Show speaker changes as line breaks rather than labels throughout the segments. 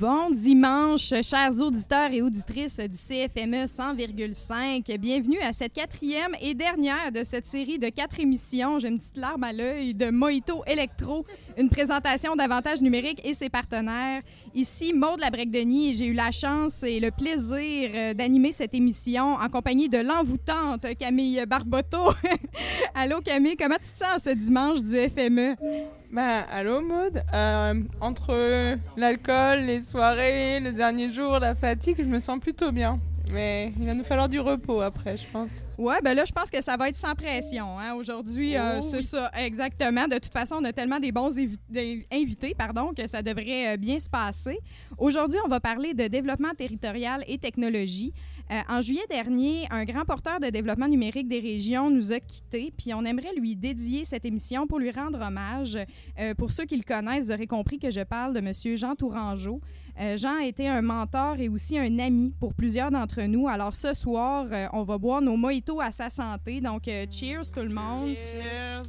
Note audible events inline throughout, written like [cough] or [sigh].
Bon dimanche, chers auditeurs et auditrices du CFME 100,5. Bienvenue à cette quatrième et dernière de cette série de quatre émissions. J'ai une petite larme à l'œil de Mojito Electro, une présentation d'avantages numériques et ses partenaires. Ici, Maude Labrec-Denis j'ai eu la chance et le plaisir euh, d'animer cette émission en compagnie de l'envoûtante Camille Barboteau. [laughs] Allô Camille, comment tu te sens ce dimanche du FME?
Ben, allô Maude. Euh, entre l'alcool, les soirées, le dernier jour, la fatigue, je me sens plutôt bien. Mais il va nous falloir du repos après, je pense.
Ouais, ben là, je pense que ça va être sans pression. Hein. Aujourd'hui, euh,
Oh
c'est
oui.
ça, exactement. De toute façon, on a tellement des bons des invités pardon, que ça devrait euh, bien se passer. Aujourd'hui, on va parler de développement territorial et technologie. Euh, en juillet dernier, un grand porteur de développement numérique des régions nous a quittés, puis on aimerait lui dédier cette émission pour lui rendre hommage. Euh, pour ceux qui le connaissent, vous aurez compris que je parle de M. Jean Tourangeau. Euh, Jean a été un mentor et aussi un ami pour plusieurs d'entre nous. Alors ce soir, euh, on va boire nos mojitos à sa santé. Donc, euh, cheers tout le monde.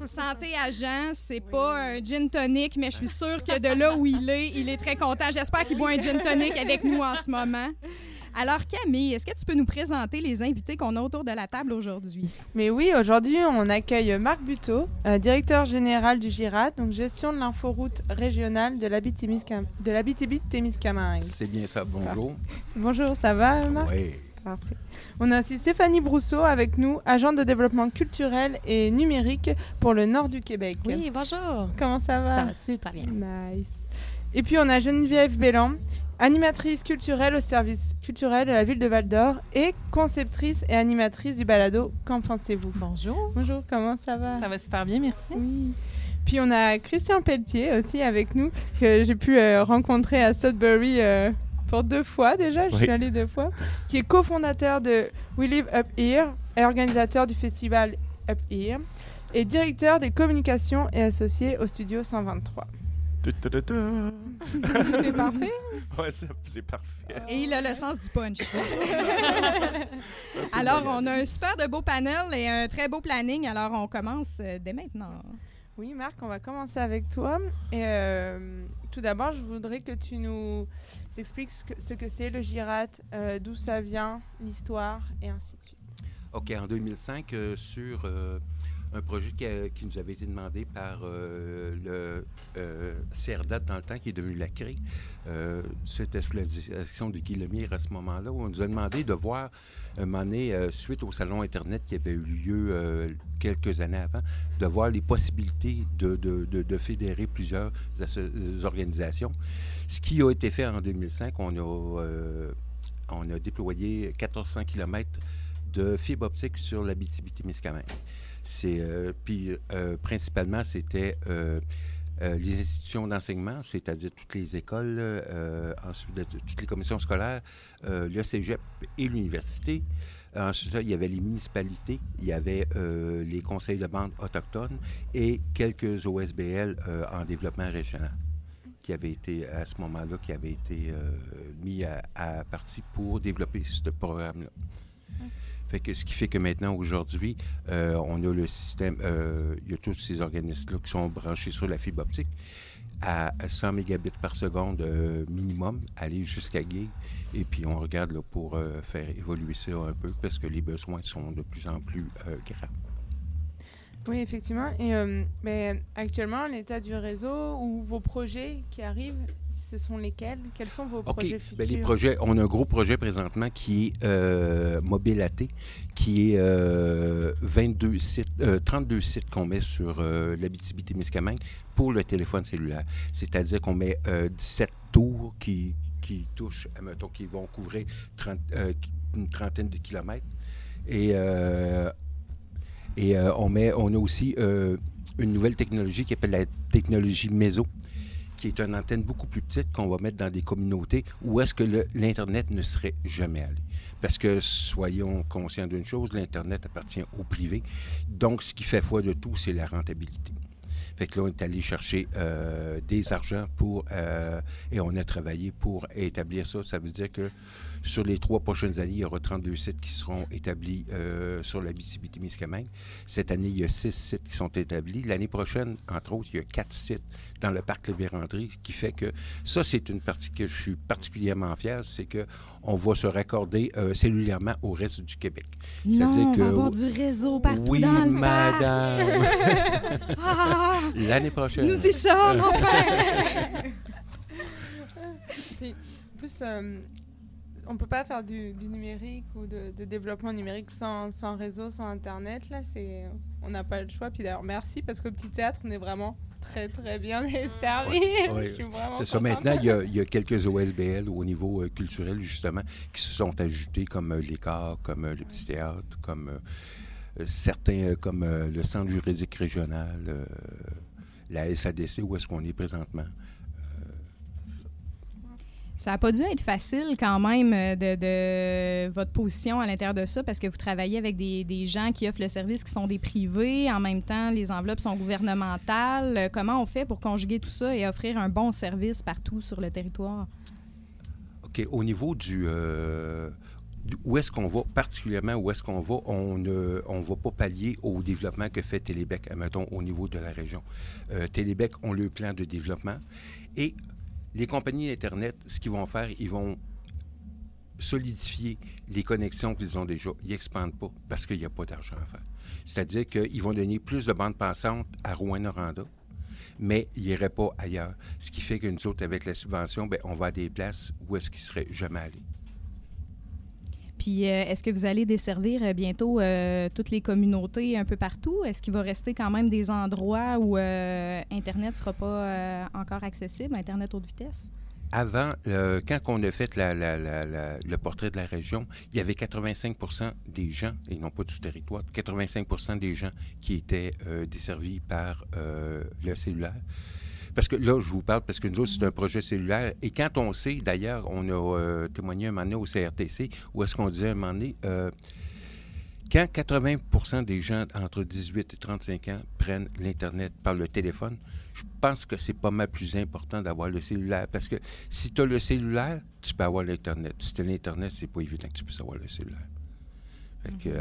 Santé à Jean, c'est pas un gin tonic, mais je suis sûre que de là où il est, il est très content. J'espère qu'il boit un gin tonic avec nous en ce moment. Alors Camille, est-ce que tu peux nous présenter les invités qu'on a autour de la table aujourd'hui?
Mais oui, aujourd'hui, on accueille Marc Buteau, euh, directeur général du GIRAT, donc gestion de l'inforoute régionale de l'Abitibi-Témiscamingue. De l'Abitibi-Témiscamingue.
C'est bien ça, bonjour.
Bonjour, ça va Marc?
Oui.
Parfait. On a aussi Stéphanie Brousseau avec nous, agente de développement culturel et numérique pour le nord du Québec.
Oui, bonjour.
Comment ça va?
Ça va super bien.
Nice. Et puis on a Geneviève Bélan, animatrice culturelle au service culturel de la ville de Val d'Or et conceptrice et animatrice du balado Qu'en pensez-vous?
Bonjour.
Bonjour, comment ça va?
Ça va super bien, merci.
Oui. Puis on a Christian Pelletier aussi avec nous, que j'ai pu euh, rencontrer à Sudbury euh, pour deux fois déjà, je
Oui.
suis allée deux fois, qui est cofondateur de We Live Up Here et organisateur du festival Up Here, et directeur des communications et associé au studio 123.
Ta-ta-ta-ta.
Tout est parfait [laughs]
Ouais, c'est parfait.
Et il a le sens du punch. [laughs] Alors, on a un super de beau panel et un très beau planning. Alors, on commence euh, dès maintenant.
Oui, Marc, on va commencer avec toi. Et euh, tout d'abord, je voudrais que tu nous expliques ce que ce que c'est le GIRAT, euh, d'où ça vient, l'histoire et ainsi de suite.
OK, en 2005, euh, sur euh, un projet qui, a- qui nous avait été demandé par euh, le euh, CRDAT dans le temps, qui est devenu la CRE. Euh, C'était sous la direction de Guy Lemire à ce moment-là, où on nous a demandé de voir, un euh, suite au salon Internet qui avait eu lieu quelques années avant, de voir les possibilités de, fédérer plusieurs organisations. Ce qui a été fait en 2005, on a, on a déployé 1400 km de fibre optique sur la BTB-Témiscamingue. C'est euh, puis euh, principalement c'était euh, les institutions d'enseignement, c'est-à-dire toutes les écoles, toutes les commissions scolaires, le cégep et l'université. Ensuite, il y avait les municipalités, il y avait les conseils de bande autochtones et quelques OSBL en développement régional qui avaient été, à ce moment-là, qui avaient été mis à, à partie pour développer ce programme-là. Ce qui fait que maintenant, aujourd'hui, euh, on a le système, euh, il y a tous ces organismes-là qui sont branchés sur la fibre optique à 100 mégabits par seconde euh, minimum, aller jusqu'à gig. Et puis, on regarde là, pour faire évoluer ça un peu parce que les besoins sont de plus en plus grands.
Oui, effectivement. Et euh, ben, actuellement, l'état du réseau ou vos projets qui arrivent, ce sont lesquels? Quels sont vos projets futurs?
Ben, les projets, on a un gros projet présentement qui est euh, Mobile AT, qui est euh, 22 sites, euh, 32 sites qu'on met sur euh, l'Abitibi-Témiscamingue pour le téléphone cellulaire. C'est-à-dire qu'on met euh, 17 tours qui, qui touchent, mettons, qui vont couvrir 30, euh, une trentaine de kilomètres. Et, euh, et euh, on, met, on a aussi euh, une nouvelle technologie qui s'appelle la technologie MESO, qui est une antenne beaucoup plus petite qu'on va mettre dans des communautés où est-ce que l'Internet ne serait jamais allé. Parce que soyons conscients d'une chose, l'Internet appartient au privé. Donc, ce qui fait foi de tout, c'est la rentabilité. Fait que là, on est allé chercher euh, des argents pour, euh, et on a travaillé pour établir ça. Ça veut dire que sur les trois prochaines années, il y aura 32 sites qui seront établis euh, sur la BCBT-Miscamingue. Cette année, il y a six sites qui sont établis. L'année prochaine, entre autres, il y a quatre sites dans le parc La Vérandrie, ce qui fait que ça, c'est une partie que je suis particulièrement fier, c'est que on va se raccorder euh, cellulairement au reste du Québec.
Non, on va avoir du réseau partout
oui,
dans le
madame. [laughs]
Ah!
L'année prochaine.
Nous y sommes, enfin! [laughs]
Puis, plus, euh, on peut pas faire du, du numérique ou de, de développement numérique sans, sans, réseau, sans Internet. Là, c'est, on n'a pas le choix. Puis d'ailleurs, merci parce qu'au Petit Théâtre, on est vraiment très, très bien desservi.
Oui, [laughs]
Je suis vraiment
C'est ça. Maintenant, il y, a, [laughs] il y a quelques OSBL au niveau euh, culturel, justement, qui se sont ajoutés, comme euh, comme euh, le Petit Théâtre, comme euh, euh, certains, euh, comme euh, le Centre juridique régional, euh, la SADC, où est-ce qu'on est présentement.
Ça n'a pas dû être facile quand même euh, de, de votre position à l'intérieur de ça parce que vous travaillez avec des, gens qui offrent le service qui sont des privés. En même temps, les enveloppes sont gouvernementales. Euh, Comment on fait pour conjuguer tout ça et offrir un bon service partout sur le territoire?
OK. Au niveau du. euh, où est-ce qu'on va, particulièrement où est-ce qu'on va, on ne on va pas pallier au développement que fait Télébec, admettons, au niveau de la région. Euh, Télébec ont le plan de développement et les compagnies d'Internet, ce qu'ils vont faire, ils vont solidifier les connexions qu'ils ont déjà. Ils n'expandent pas parce qu'il n'y a pas d'argent à faire. C'est-à-dire qu'ils vont donner plus de bandes passantes à Rouen-Noranda, mais ils n'iraient pas ailleurs. Ce qui fait que nous autres, avec la subvention, ben, on va à des places où est-ce qu'ils seraient jamais allés.
Puis, euh, est-ce que vous allez desservir euh, bientôt euh, toutes les communautés un peu partout? Est-ce qu'il va rester quand même des endroits où Internet ne sera pas encore accessible, Internet haute vitesse?
Avant, quand on a fait le portrait de la région, il y avait 85% des gens, et non pas du territoire, 85% des gens qui étaient desservis par le cellulaire. Parce que là, je vous parle parce que nous autres, c'est un projet cellulaire. Et quand on sait, d'ailleurs, on a euh, témoigné un moment donné au CRTC, où est-ce qu'on disait un moment donné, euh, quand 80% des gens entre 18 et 35 ans prennent l'Internet par le téléphone, je pense que c'est pas mal plus important d'avoir le cellulaire. Parce que si tu as le cellulaire, tu peux avoir l'Internet. Si tu as l'Internet, c'est pas évident que tu puisses avoir le cellulaire.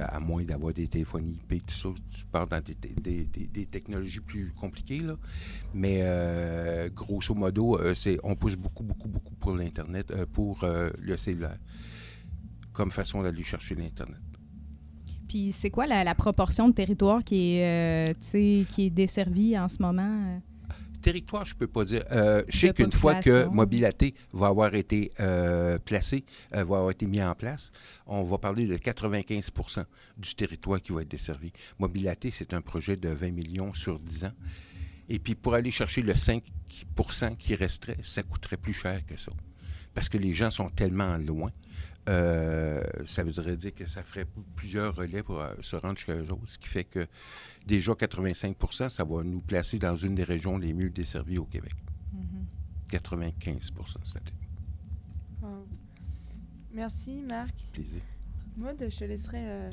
À moins d'avoir des téléphonies IP, tout ça, tu parles dans des, technologies plus compliquées. Là. Mais euh, grosso modo, euh, c'est, on pousse beaucoup, beaucoup, beaucoup pour l'Internet, euh, pour le cellulaire, comme façon d'aller chercher l'Internet.
Puis, c'est quoi la, proportion de territoire qui est, qui est desservie en ce moment?
Territoire, je peux pas dire. Euh, je sais qu'une fois que. Mobilaté va avoir été euh, placé, euh, va avoir été mis en place, on va parler de 95% du territoire qui va être desservi. Mobilaté, c'est un projet de 20 millions sur 10 ans. Et puis, pour aller chercher le 5% qui resterait, ça coûterait plus cher que ça. Parce que les gens sont tellement loin. Euh, ça voudrait dire que ça ferait plusieurs relais pour euh, se rendre chez eux autres, ce qui fait que déjà 85 ça va nous placer dans une des régions les mieux desservies au Québec. 95 c'est-à-dire.
Wow. Merci, Marc.
Plaisir.
Maud, je te laisserai euh,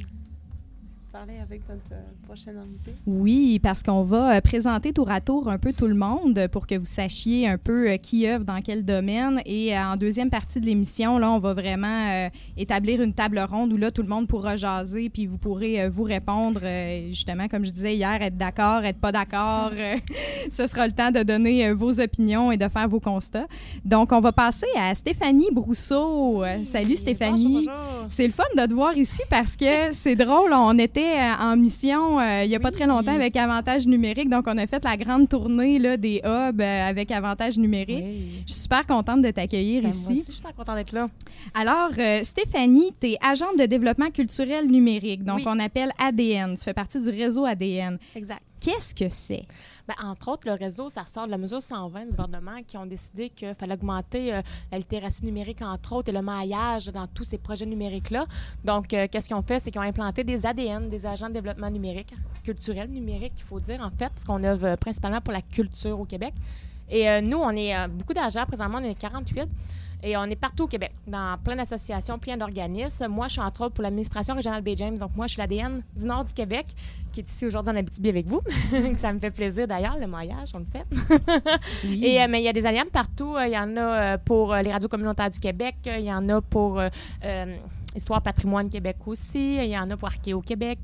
parler avec notre euh, prochaine invitée?
Oui, parce qu'on va euh, présenter tour à tour un peu tout le monde pour que vous sachiez un peu euh, qui œuvre dans quel domaine. Et en deuxième partie de l'émission, là, on va vraiment euh, établir une table ronde où là, tout le monde pourra jaser, puis vous pourrez euh, vous répondre, euh, justement, comme je disais hier, être d'accord, être pas d'accord. [laughs] [laughs] ce sera le temps de donner vos opinions et de faire vos constats. Donc, on va passer à Stéphanie Brousseau. Salut Stéphanie.
Bonjour, bonjour.
C'est le fun de te voir ici parce que c'est drôle. On était euh, en mission euh, il n'y a pas très longtemps avec Avantage Numérique. Donc, on a fait la grande tournée là, des hubs euh, avec Avantage Numérique.
Oui.
Je suis super contente de t'accueillir
Ben, moi
ici.
aussi, je suis super contente d'être là.
Alors, euh, Stéphanie, tu es agente de développement culturel numérique. Donc,
Oui.
on appelle ADN. Tu fais partie du réseau ADN.
Exact.
Qu'est-ce que c'est?
Ben, entre autres, le réseau, ça sort de la mesure 120 du gouvernement qui ont décidé qu'il fallait augmenter euh, la littératie numérique, entre autres, et le maillage dans tous ces projets numériques-là. Donc, euh, qu'est-ce qu'ils ont fait? C'est qu'ils ont implanté des ADN, des agents de développement numérique, culturel numérique, il faut dire, en fait, parce qu'on œuvre euh, principalement pour la culture au Québec. Et euh, nous, on est beaucoup d'agents. Présentement, on est 48. Et on est partout au Québec, dans plein d'associations, plein d'organismes. Moi, je suis entre autres pour l'administration régionale Bay James. Donc, moi, je suis l'ADN du nord du Québec, qui est ici aujourd'hui en Abitibi avec vous. [laughs] ça me fait plaisir d'ailleurs, le maillage, on le fait. [laughs] Et, euh, mais il y a des alliances partout. Il y en a euh, pour euh, les radios communautaires du Québec. Il y en a pour Histoire Patrimoine Québec aussi. Il y en a pour Archéo Québec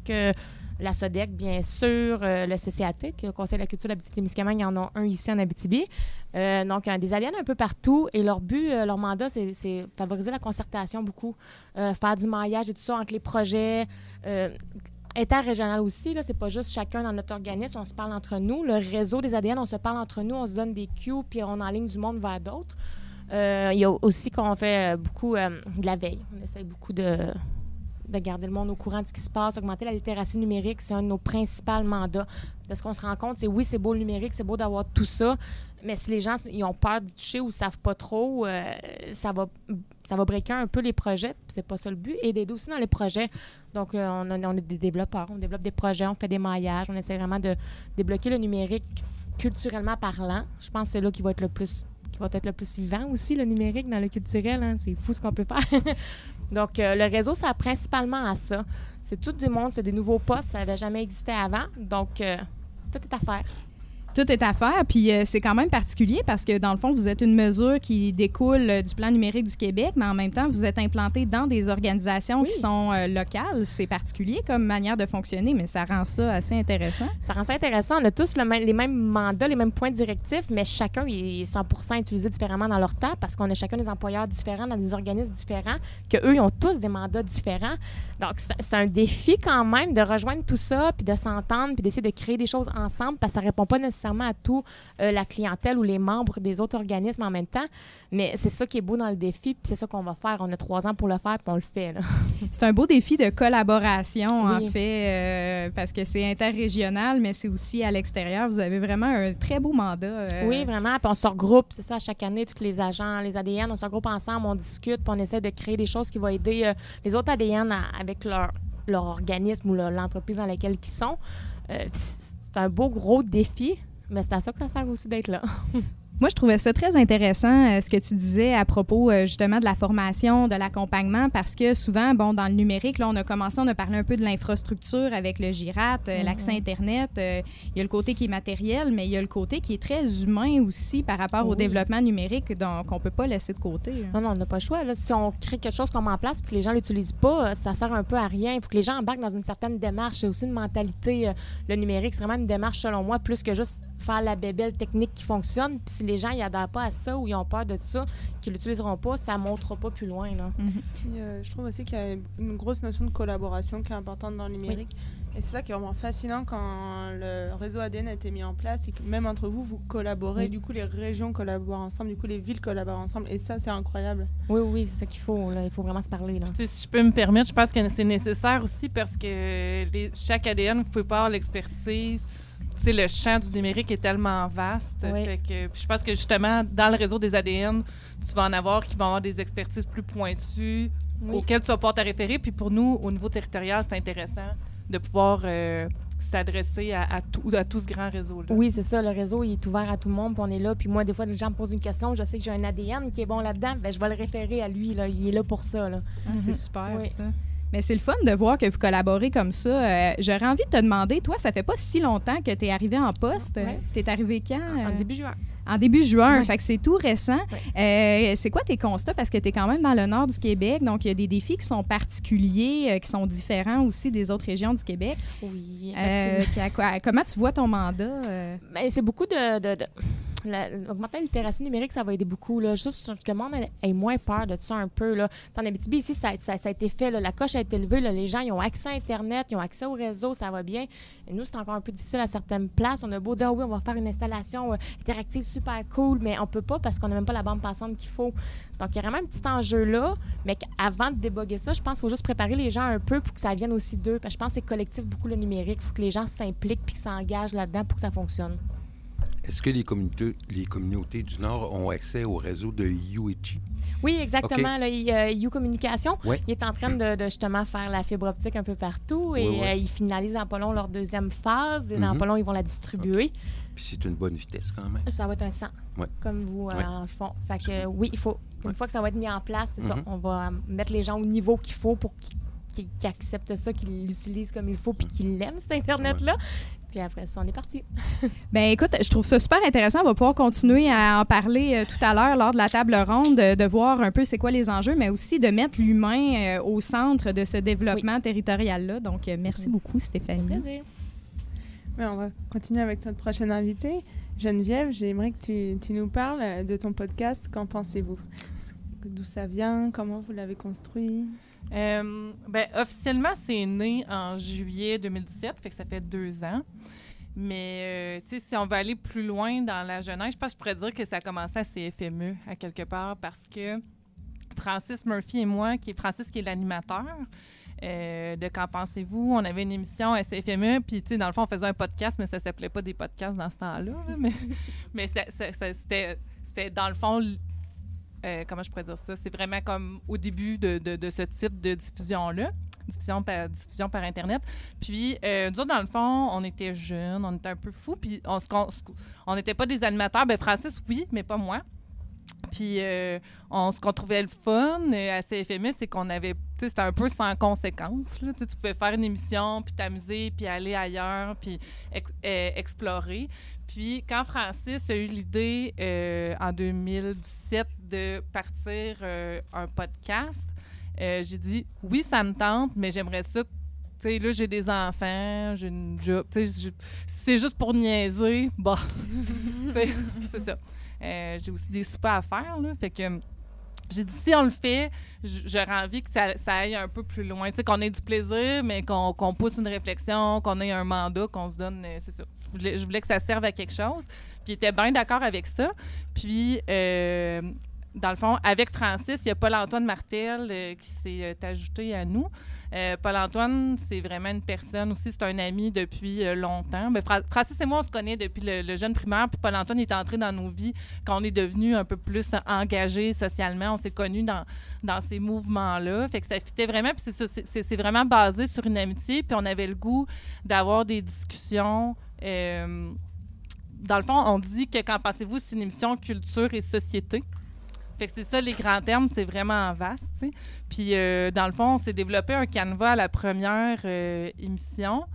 la SODEC, bien sûr, le CCAT, le Conseil de la culture d'Abitibi-Témiscamingue, il y en a un ici en Abitibi. donc, des alliances un peu partout. Et leur but, leur mandat, c'est favoriser la concertation beaucoup, faire du maillage et tout ça entre les projets, interrégional aussi. Ce n'est pas juste chacun dans notre organisme, on se parle entre nous. Le réseau des ADN, on se parle entre nous, on se donne des cues, puis on enligne du monde vers d'autres. Euh, il y a aussi qu'on fait beaucoup euh, de la veille. On essaie beaucoup de, de garder le monde au courant de ce qui se passe, augmenter la littératie numérique, c'est un de nos principaux mandats. Parce qu'on se rend compte, c'est oui, c'est beau le numérique, c'est beau d'avoir tout ça, mais si les gens ils ont peur d'y toucher ou ne savent pas trop, euh, ça va ça va un peu les projets. C'est pas ça le but. Et d'aider aussi dans les projets. Donc, euh, on, on, est des développeurs, on développe des projets, on fait des maillages, on essaie vraiment de débloquer le numérique culturellement parlant. Je pense que c'est là qui va être le plus va être le plus vivant aussi, le numérique dans le culturel. Hein. C'est fou ce qu'on peut faire. [laughs] Donc, euh, le réseau sert principalement à ça. C'est tout du monde, c'est des nouveaux postes, ça n'avait jamais existé avant. Donc, tout est à faire
tout est à faire. Puis euh, c'est quand même particulier parce que dans le fond, vous êtes une mesure qui découle euh, du plan numérique du Québec, mais en même temps, vous êtes implanté dans des organisations qui sont euh, locales. C'est particulier comme manière de fonctionner, mais ça rend ça assez intéressant.
Ça rend ça intéressant. On a tous les mêmes mandats, les mêmes points directifs, mais chacun est 100% utilisé différemment dans leur temps parce qu'on a chacun des employeurs différents dans des organismes différents, qu'eux, ils ont tous des mandats différents. Donc, c'est un défi quand même de rejoindre tout ça, puis de s'entendre, puis d'essayer de créer des choses ensemble parce que ça répond pas nécessairement à tout euh, la clientèle ou les membres des autres organismes en même temps. Mais c'est ça qui est beau dans le défi, puis c'est ça qu'on va faire. On a trois ans pour le faire, puis on le fait. [laughs]
c'est un beau défi de collaboration, en fait, euh, parce que c'est interrégional, mais c'est aussi à l'extérieur. Vous avez vraiment un très beau mandat.
Euh. Oui, vraiment. Puis on se regroupe, c'est ça, chaque année, tous les agents, les ADN, on se regroupe ensemble, on discute, puis on essaie de créer des choses qui vont aider les autres ADN avec leur, leur organisme ou l'entreprise dans laquelle ils sont. c'est un beau gros défi, mais c'est à ça que ça sert aussi d'être là. [laughs]
Moi, je trouvais ça très intéressant, euh, ce que tu disais à propos euh, justement de la formation, de l'accompagnement, parce que souvent, bon, dans le numérique, là, on a commencé, on a parlé un peu de l'infrastructure avec le GIRAT, euh, l'accès Internet. il y a le côté qui est matériel, mais il y a le côté qui est très humain aussi par rapport au développement numérique, donc on ne peut pas laisser de côté.
Non, non, on n'a pas le choix. Là. Si on crée quelque chose qu'on met en place et que les gens ne l'utilisent pas, ça sert un peu à rien. Il faut que les gens embarquent dans une certaine démarche. C'est aussi une mentalité. le numérique, c'est vraiment une démarche, selon moi, plus que juste faire la bébelle technique qui fonctionne. Puis si les gens n'adhèrent pas à ça ou ils ont peur de ça, qu'ils l'utiliseront pas, ça ne montrera pas plus loin. Là.
Mhm. Puis, euh, je trouve aussi qu'il y a une grosse notion de collaboration qui est importante dans le numérique. Et c'est ça qui est vraiment fascinant quand le réseau ADN a été mis en place et que même entre vous, vous collaborez. Du coup, les régions collaborent ensemble, du coup, les villes collaborent ensemble. Et ça, c'est incroyable.
Oui, oui, c'est ça qu'il faut. Là. Il faut vraiment se parler. Là.
Si je peux me permettre, je pense que c'est nécessaire aussi parce que les, chaque ADN, vous pouvez pas avoir l'expertise le champ du numérique est tellement vaste. que, je pense que justement, dans le réseau des ADN, tu vas en avoir qui vont avoir des expertises plus pointues auxquelles tu vas pouvoir te référer. Puis pour nous, au niveau territorial, c'est intéressant de pouvoir euh, s'adresser à, tout, à tout ce grand réseau-là.
Oui, c'est ça. Le réseau il est ouvert à tout le monde. Puis on est là. Puis moi, des fois, les gens me posent une question. Je sais que j'ai un ADN qui est bon là-dedans. Ben, je vais le référer à lui. Là. Il est là pour ça. Là.
Ah, c'est mhm. super, ça. Mais c'est le fun de voir que vous collaborez comme ça. Euh, j'aurais envie de te demander, toi, ça fait pas si longtemps que tu es arrivé en poste. Tu es arrivé quand?
En euh? début juin.
En début juin, fait que c'est tout récent. Euh, c'est quoi tes constats? Parce que tu es quand même dans le nord du Québec, donc il y a des défis qui sont particuliers, qui sont différents aussi des autres régions du Québec.
Oui.
comment tu vois ton mandat?
Ben, c'est beaucoup de L'augmenter la littératie numérique, ça va aider beaucoup. Là. Juste que le monde ait moins peur de ça un peu. Là. En Abitibi, ici, ça, ça, a été fait. La coche a été levée. Les gens ont accès à Internet, ils ont accès au réseau, ça va bien. Et nous, c'est encore un peu difficile à certaines places. On a beau dire, ah oui, on va faire une installation euh, interactive super cool, mais on peut pas parce qu'on n'a même pas la bande passante qu'il faut. Donc, il y a vraiment un petit enjeu là, mais avant de déboguer ça, je pense qu'il faut juste préparer les gens un peu pour que ça vienne aussi d'eux. Parce que je pense que c'est collectif beaucoup le numérique. Il faut que les gens s'impliquent puis s'engagent là-dedans pour que ça fonctionne.
Est-ce que les communautés, les communautés du Nord ont accès au réseau de UEG?
Oui, exactement. Là, il, euh, Communication, il est en train de, justement faire la fibre optique un peu partout et euh, ils finalisent dans pas long leur deuxième phase et dans mm-hmm. pas long, ils vont la distribuer.
Puis c'est une bonne vitesse quand même.
Ça va être un 100,
Ouais.
comme vous
Ouais.
en fond. Fait que oui, il faut, une fois que ça va être mis en place, c'est ça,
Mhm.
on va euh, mettre les gens au niveau qu'il faut pour qu'ils acceptent ça, qu'ils l'utilisent comme il faut, puis qu'ils l'aiment, cet Internet-là. Puis après ça, on est parti. [laughs]
Ben écoute, je trouve ça super intéressant. On va pouvoir continuer à en parler euh, tout à l'heure lors de la table ronde, de, de voir un peu c'est quoi les enjeux, mais aussi de mettre l'humain euh, au centre de ce développement territorial-là. Donc, euh, merci beaucoup, Stéphanie.
Plaisir.
Mais on va continuer avec notre prochaine invitée. Geneviève, j'aimerais que tu, tu nous parles euh, de ton podcast. Qu'en pensez-vous? D'où ça vient? Comment vous l'avez construit?
Euh, ben, officiellement, c'est né en juillet 2017, fait que ça fait deux ans. Mais, euh, si on veut aller plus loin dans la jeunesse, je pense que je pourrais dire que ça a commencé à CFME, à quelque part, parce que Francis Murphy et moi, qui est Francis qui est l'animateur euh, de Qu'en pensez-vous? On avait une émission à CFME, puis, dans le fond, on faisait un podcast, mais ça s'appelait pas des podcasts dans ce temps-là. là, mais [laughs] mais c'était, c'était, dans le fond, euh, comment je pourrais dire ça? C'est vraiment comme au début de, de- ce type de diffusion-là, diffusion par, diffusion par Internet. Puis, euh, nous dans le fond, on était jeunes, on était un peu fous, puis on se- on n'était pas des animateurs. Ben Francis, oui, mais pas moi. Puis, euh, on, ce qu'on trouvait le fun euh, à CFME, c'est qu'on avait, tu sais, c'était un peu sans conséquence. Tu pouvais faire une émission, puis t'amuser, puis aller ailleurs, puis euh, explorer. Puis, quand Francis a eu l'idée euh, en 2017 de partir euh, un podcast, euh, j'ai dit oui, ça me tente, mais j'aimerais ça. Tu sais, là, j'ai des enfants, j'ai une job. Si c'est juste pour niaiser, bah. [laughs] Sais, c'est ça. Euh, j'ai aussi des soupers à faire, là. Fait que. J'ai dit, si on le fait, j'aurais envie que ça, ça aille un peu plus loin. Tu sais, qu'on ait du plaisir, mais qu'on qu'on pousse une réflexion, qu'on ait un mandat, qu'on se donne. euh, C'est ça. Je voulais, que ça serve à quelque chose. Puis était bien d'accord avec ça. Puis, euh, dans le fond, avec Francis, il y a Paul-Antoine Martel euh, qui s'est euh, ajouté à nous. Euh, Paul-Antoine, c'est vraiment une personne aussi, c'est un ami depuis longtemps. Ben, Fra- Francis et moi, on se connaît depuis le, jeune primaire, puis Paul-Antoine est entré dans nos vies quand on est devenu un peu plus engagé socialement. On s'est connus dans, ces mouvements-là. Fait que ça fitait vraiment, puis c'est vraiment basé sur une amitié, puis on avait le goût d'avoir des discussions. dans le fond, on dit que Qu'en pensez-vous, c'est une émission culture et société? Fait que c'est ça, les grands termes, c'est vraiment vaste. Puis, euh, dans le fond, on s'est développé un canevas à la première euh, émission.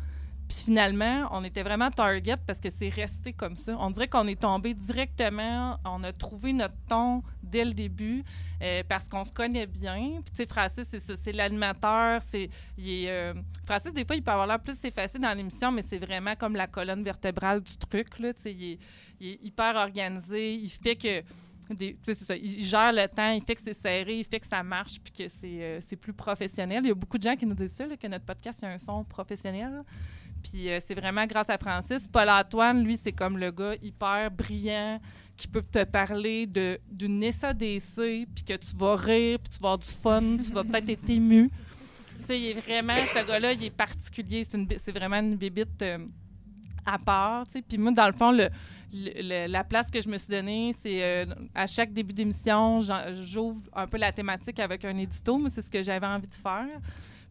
Puis finalement, on était vraiment target parce que c'est resté comme ça. On dirait qu'on est tombé directement, on a trouvé notre ton dès le début euh, parce qu'on se connaît bien. Puis tu sais, Francis, c'est ça, c'est l'animateur. Francis, des fois, il peut avoir l'air plus effacé dans l'émission, mais c'est vraiment comme la colonne vertébrale du truc. Là, il, est, hyper organisé. Il fait que c'est ça, il gère le temps, il fait que c'est serré, il fait que ça marche, puis que c'est, euh, plus professionnel. Il y a beaucoup de gens qui nous disent ça, que notre podcast, a un son professionnel. Puis euh, c'est vraiment grâce à Francis. Paul-Antoine, lui, c'est comme le gars hyper brillant qui peut te parler de, d'une SADC, puis que tu vas rire, puis tu vas avoir du fun, tu vas peut-être être ému. Tu sais, il est vraiment, ce gars-là, il est particulier. C'est vraiment une bébite euh, à part. tu. Puis moi, dans le fond, le, la place que je me suis donnée, c'est euh, à chaque début d'émission, j'ouvre un peu la thématique avec un édito, mais c'est ce que j'avais envie de faire.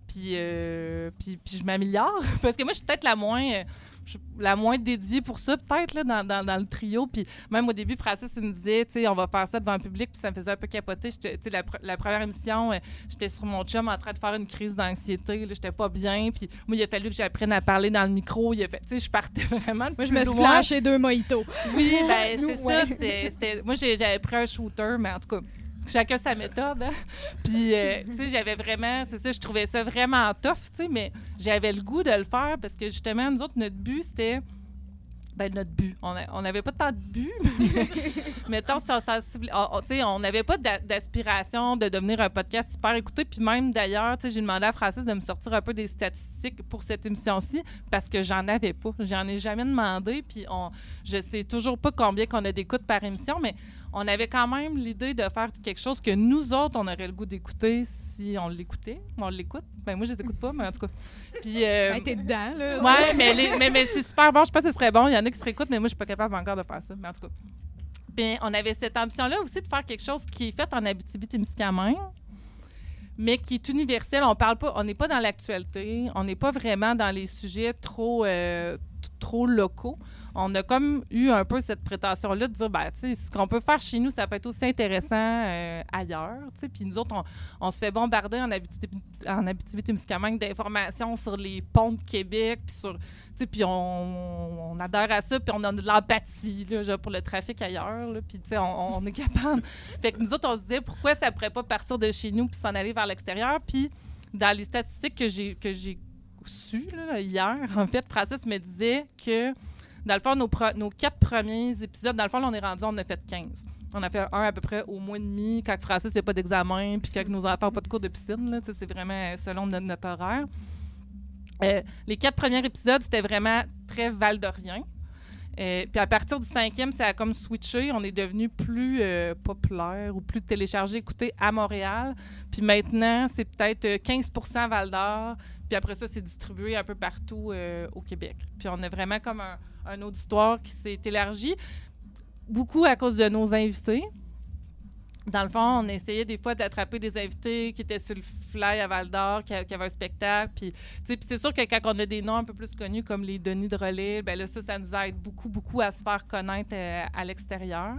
Puis, euh, puis je m'améliore. [laughs] Parce que moi, je suis peut-être la moins, euh, je suis la moins dédiée pour ça, peut-être, là, dans, dans, dans le trio. Puis même au début, Francis, il me disait, tu sais, on va faire ça devant le public, puis ça me faisait un peu capoter. J'étais- Tu sais, la, pr- la première émission, euh, j'étais sur mon chum en train de faire une crise d'anxiété. là, J'étais pas bien. Puis moi, il a fallu que j'apprenne à parler dans le micro. Il a fait, tu sais, je partais [laughs] vraiment. de
Moi, je me suis clenché deux mojitos.
Oui, ben [laughs] c'est
Ouais.
ça. c'était- c'était- moi, j'avais pris un shooter, mais en tout cas, chacun sa méthode. hein. Puis, euh, tu sais, j'avais vraiment, c'est ça, je trouvais ça vraiment tough, tu sais, mais j'avais le goût de le faire parce que justement, nous autres, notre but, c'était. Ben, notre but. On n'avait pas tant de but, mais [laughs] mettons, ça sensible. on- on- on n'avait pas d'a- d'aspiration de devenir un podcast super écouté. Puis même d'ailleurs, j'ai demandé à Francis de me sortir un peu des statistiques pour cette émission-ci parce que j'en avais pas. J'en ai jamais demandé. Puis on, je sais toujours pas combien qu'on a d'écoutes par émission, mais on avait quand même l'idée de faire quelque chose que nous autres, on aurait le goût d'écouter si on l'écoutait. On l'écoute. Ben moi, je les écoute pas, mais en tout cas. Puis. euh,
Ben, t'es dedans, là.
Ouais, mais, les- mais, mais c'est super bon. Je pense que ce serait bon. Il y en a qui se réécoutent, mais moi, je suis pas capable encore de faire ça. Mais en tout cas. Puis on avait cette ambition-là aussi de faire quelque chose qui est fait en Abitibi-Témiscamingue, mais qui est universel. On parle pas, on n'est pas dans l'actualité. On n'est pas vraiment dans les sujets trop, euh, trop locaux. On a comme eu un peu cette prétention-là de dire, ben, tu sais, ce qu'on peut faire chez nous, ça peut être aussi intéressant euh, ailleurs. tu sais. Puis nous autres, on, on se fait bombarder en Abitibi- en Abitibi-Témiscamingue d'informations sur les ponts de Québec, puis sur, tu sais, puis on, on adhère à ça, puis on a de l'empathie là, pour le trafic ailleurs, puis tu sais, on, on est capable. [laughs] fait que nous autres, on se disait, pourquoi ça pourrait pas partir de chez nous puis s'en aller vers l'extérieur, puis dans les statistiques que j'ai que j'ai su hier, [laughs] en fait, Francis me disait que, dans le fond, nos, quatre premiers épisodes, dans le fond, on est rendu, on en a fait 15. On a fait un à peu près au mois et demi, quand Francis n'a pas d'examen, puis quand nos enfants n'ont pas de cours de piscine. C'est vraiment selon notre, horaire. Euh, les quatre premiers épisodes, c'était vraiment très valdorien. Euh, puis à partir du cinquième, ça a comme switché. On est devenu plus euh, populaire ou plus téléchargé, écouté à Montréal. Puis maintenant, c'est peut-être euh, 15 Val d'Or. Puis après ça, c'est distribué un peu partout euh, au Québec. Puis on a vraiment comme un, auditoire qui s'est élargi, beaucoup à cause de nos invités. Dans le fond, on essayait des fois d'attraper des invités qui étaient sur le fly à Val d'Or, qui, avaient un spectacle. Puis, c'est sûr que quand on a des noms un peu plus connus comme les Denis de Relais, ben là, ça, ça nous aide beaucoup, beaucoup à se faire connaître euh, à l'extérieur.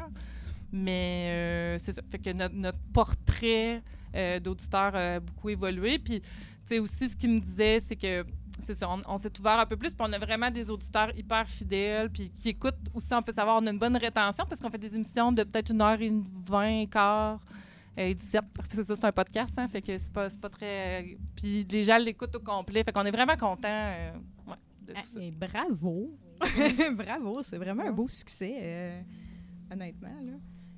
Mais euh, c'est ça. Fait que notre, portrait euh, d'auditeur a beaucoup évolué. Puis, sais, aussi, ce qu'il me disait, c'est que c'est ça, on, on s'est ouvert un peu plus, puis on a vraiment des auditeurs hyper fidèles, puis qui écoutent aussi, on peut savoir, on a une bonne rétention, parce qu'on fait des émissions de peut-être une heure et vingt, quart, euh, 17. C'est ça, c'est un podcast, hein, fait que c'est pas, c'est pas très... Puis les gens l'écoutent au complet, fait qu'on est vraiment contents euh, ouais, de tout ça.
Et bravo. [laughs] bravo, c'est vraiment un beau succès, euh, honnêtement. Là.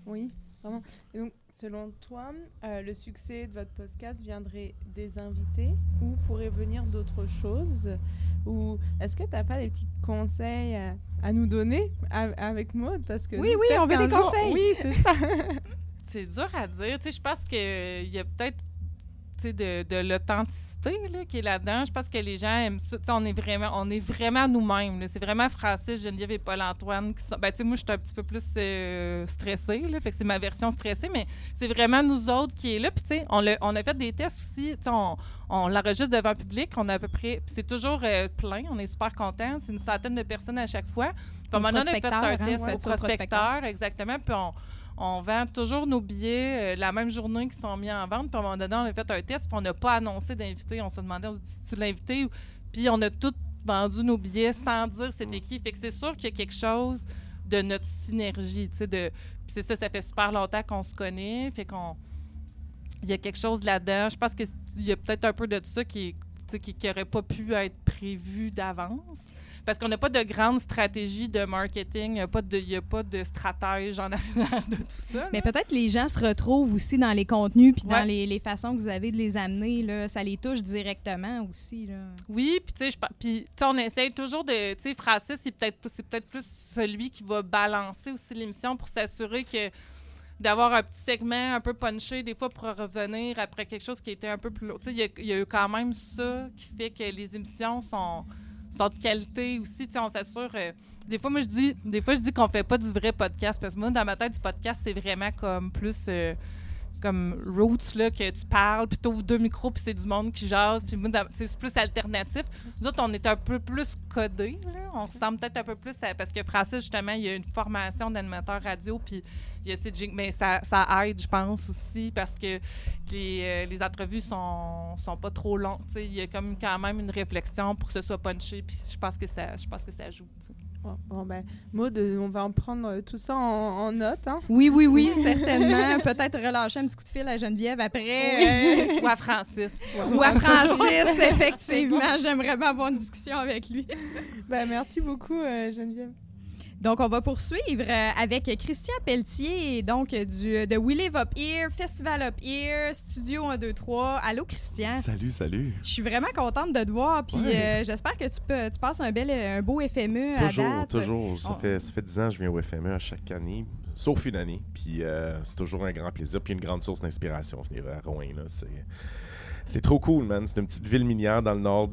Oui, vraiment. Et donc, selon toi, euh, le succès de votre podcast viendrait des invités ou pourrait venir d'autres choses? Ou est-ce que tu n'as pas des petits conseils à, à nous donner avec Maud? Parce que
Oui, oui, on veut des
jour-
conseils.
Oui, c'est ça. [laughs]
C'est dur à dire. Tu sais, je pense qu'il y a peut-être de, de l'authenticité qui est là-dedans. Je pense que les gens aiment ça. On est vraiment, on est vraiment nous-mêmes. C'est vraiment Francis, Geneviève et Paul-Antoine qui sont. Ben, tu sais, moi, je suis un petit peu plus euh, stressée. Là, fait que c'est ma version stressée, mais c'est vraiment nous autres qui est là. Puis, tu sais, on, a fait des tests aussi. On, on l'enregistre devant le public. On a à peu près. C'est toujours euh, plein. On est super contents. C'est une centaine de personnes à chaque fois. Puis, on a fait un
hein,
test au
faites ça au
prospecteur, exactement. Puis, on, on vend toujours nos billets euh, la même journée qu'ils sont mis en vente. Puis à un moment donné, on a fait un test, puis on n'a pas annoncé d'invité. On se demandait, on dit, tu l'invité? Puis on a tous vendu nos billets sans dire c'était qui. Fait que c'est sûr qu'il y a quelque chose de notre synergie, tu sais, de... Puis c'est ça, ça fait super longtemps qu'on se connaît, fait qu'on... Il y a quelque chose là-dedans. Je pense qu'il y a peut-être un peu de ça qui n'aurait qui, pas pu être prévu d'avance. Parce qu'on n'a pas de grande stratégie de marketing, il n'y a, a pas de stratège en [laughs] arrière de tout ça.
Mais peut-être les gens se retrouvent aussi dans les contenus puis dans les, les façons que vous avez de les amener. Là, ça les touche directement aussi. Là.
Oui, puis tu sais, on essaye toujours de, tu sais, Francis, c'est peut-être peut-être plus celui qui va balancer aussi l'émission pour s'assurer que d'avoir un petit segment un peu punché des fois pour revenir après quelque chose qui était un peu plus lourd. Y il y, a eu quand même ça qui fait que les émissions sont sont de qualité aussi, tu on s'assure euh, des fois moi je dis des fois je dis qu'on fait pas du vrai podcast parce que moi dans ma tête du podcast c'est vraiment comme plus euh, comme roots là que tu parles puis t'ouvres deux micros puis c'est du monde qui jase puis c'est plus alternatif. Nous autres on est un peu plus codés là. On ressemble peut-être un peu plus à, parce que Francis justement il y a une formation d'animateur radio puis il y a ces mais ça, ça aide je pense aussi parce que les, euh, les entrevues sont, sont pas trop longues tu sais, il y a comme quand même une réflexion pour que ce soit punché puis je pense que ça je pense que ça joue.
Bon, ben, Maud, on va en prendre euh, tout ça en, en note. Hein?
Oui, oui, oui, certainement. [laughs] Peut-être relâcher un petit coup de fil à Geneviève après. euh,
ou à Francis
ou à Francis, effectivement. J'aimerais bien avoir une discussion avec lui.
Ben, merci beaucoup, euh, Geneviève.
Donc, on va poursuivre euh, avec Christian Pelletier, donc du, de We Live Up Here, Festival Up Here, Studio 1, 2, 3. Allô, Christian?
Salut, salut.
Je suis vraiment contente de te voir, puis
Ouais.
euh, j'espère que tu, peux, tu passes un, bel, un beau FME
Toujours,
à date.
toujours. Ça,
On-
fait, ça fait 10 ans que je viens au FME à chaque année, sauf une année. Puis euh, c'est toujours un grand plaisir. Puis une grande source d'inspiration venir à Rouen. là. C'est, trop cool, man. C'est une petite ville minière dans le nord,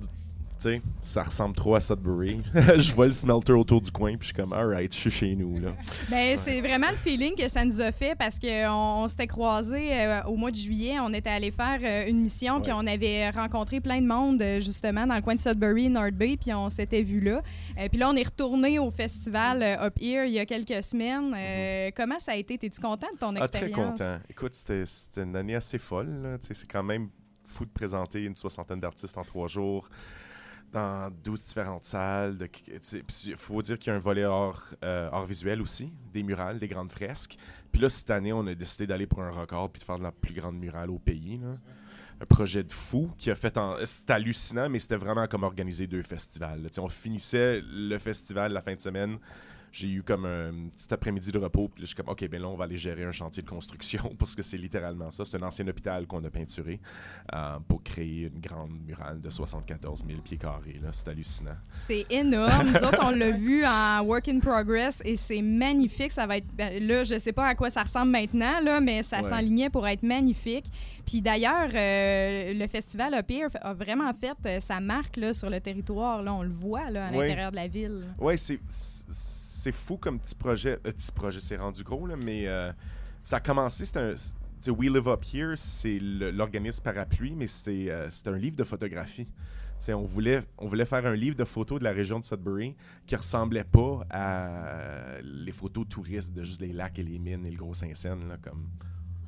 sais, ça ressemble trop à Sudbury. [laughs] je vois le smelter autour du coin, puis je suis comme, alright, je suis chez nous. Là.
Ben, C'est vraiment le feeling que ça nous a fait parce qu'on on, s'était croisés euh, au mois de juillet. On était allé faire euh, une mission, puis on avait rencontré plein de monde euh, justement dans le coin de Sudbury, North Bay, puis on s'était vu là. puis là, on est retourné au festival Up Here il y a quelques semaines. Mm-hmm. Comment ça a été? Es-tu content de ton expérience?
Ah, très content. Écoute, c'était une année assez folle. C'est quand même fou de présenter une soixantaine d'artistes en trois jours dans 12 différentes salles. Il faut dire qu'il y a un volet euh, art, visuel aussi, des murales, des grandes fresques. Puis là, cette année, on a décidé d'aller pour un record puis de faire de la plus grande murale au pays. Un projet de fou qui a fait en. C'était hallucinant, mais c'était vraiment comme organiser deux festivals. On finissait le festival la fin de semaine j'ai eu comme un petit après-midi de repos. Puis je suis comme, OK, ben là, on va aller gérer un chantier de construction [laughs] parce que c'est littéralement ça. C'est un ancien hôpital qu'on a peinturé euh, pour créer une grande murale de 74 000 pieds carrés. C'est hallucinant.
C'est énorme. Nous autres, on l'a vu en work in progress et c'est magnifique. Ça va être. Ben, là, je sais pas à quoi ça ressemble maintenant, là, mais ça s'enlignait pour être magnifique. Puis d'ailleurs, euh, le festival Up a vraiment fait euh, sa marque là, sur le territoire. Là, on le voit là, à l'intérieur de la ville.
Oui, c'est c'est fou comme petit projet. Euh, petit projet, c'est rendu gros, là, mais euh, ça a commencé, c'était un. We Live Up Here, c'est l'organisme parapluie, mais c'était euh, un livre de photographie. on voulait, on voulait faire un livre de photos de la région de Sudbury qui ressemblait pas à les photos touristes de juste les lacs et les mines et le gros Saint-Saëns, comme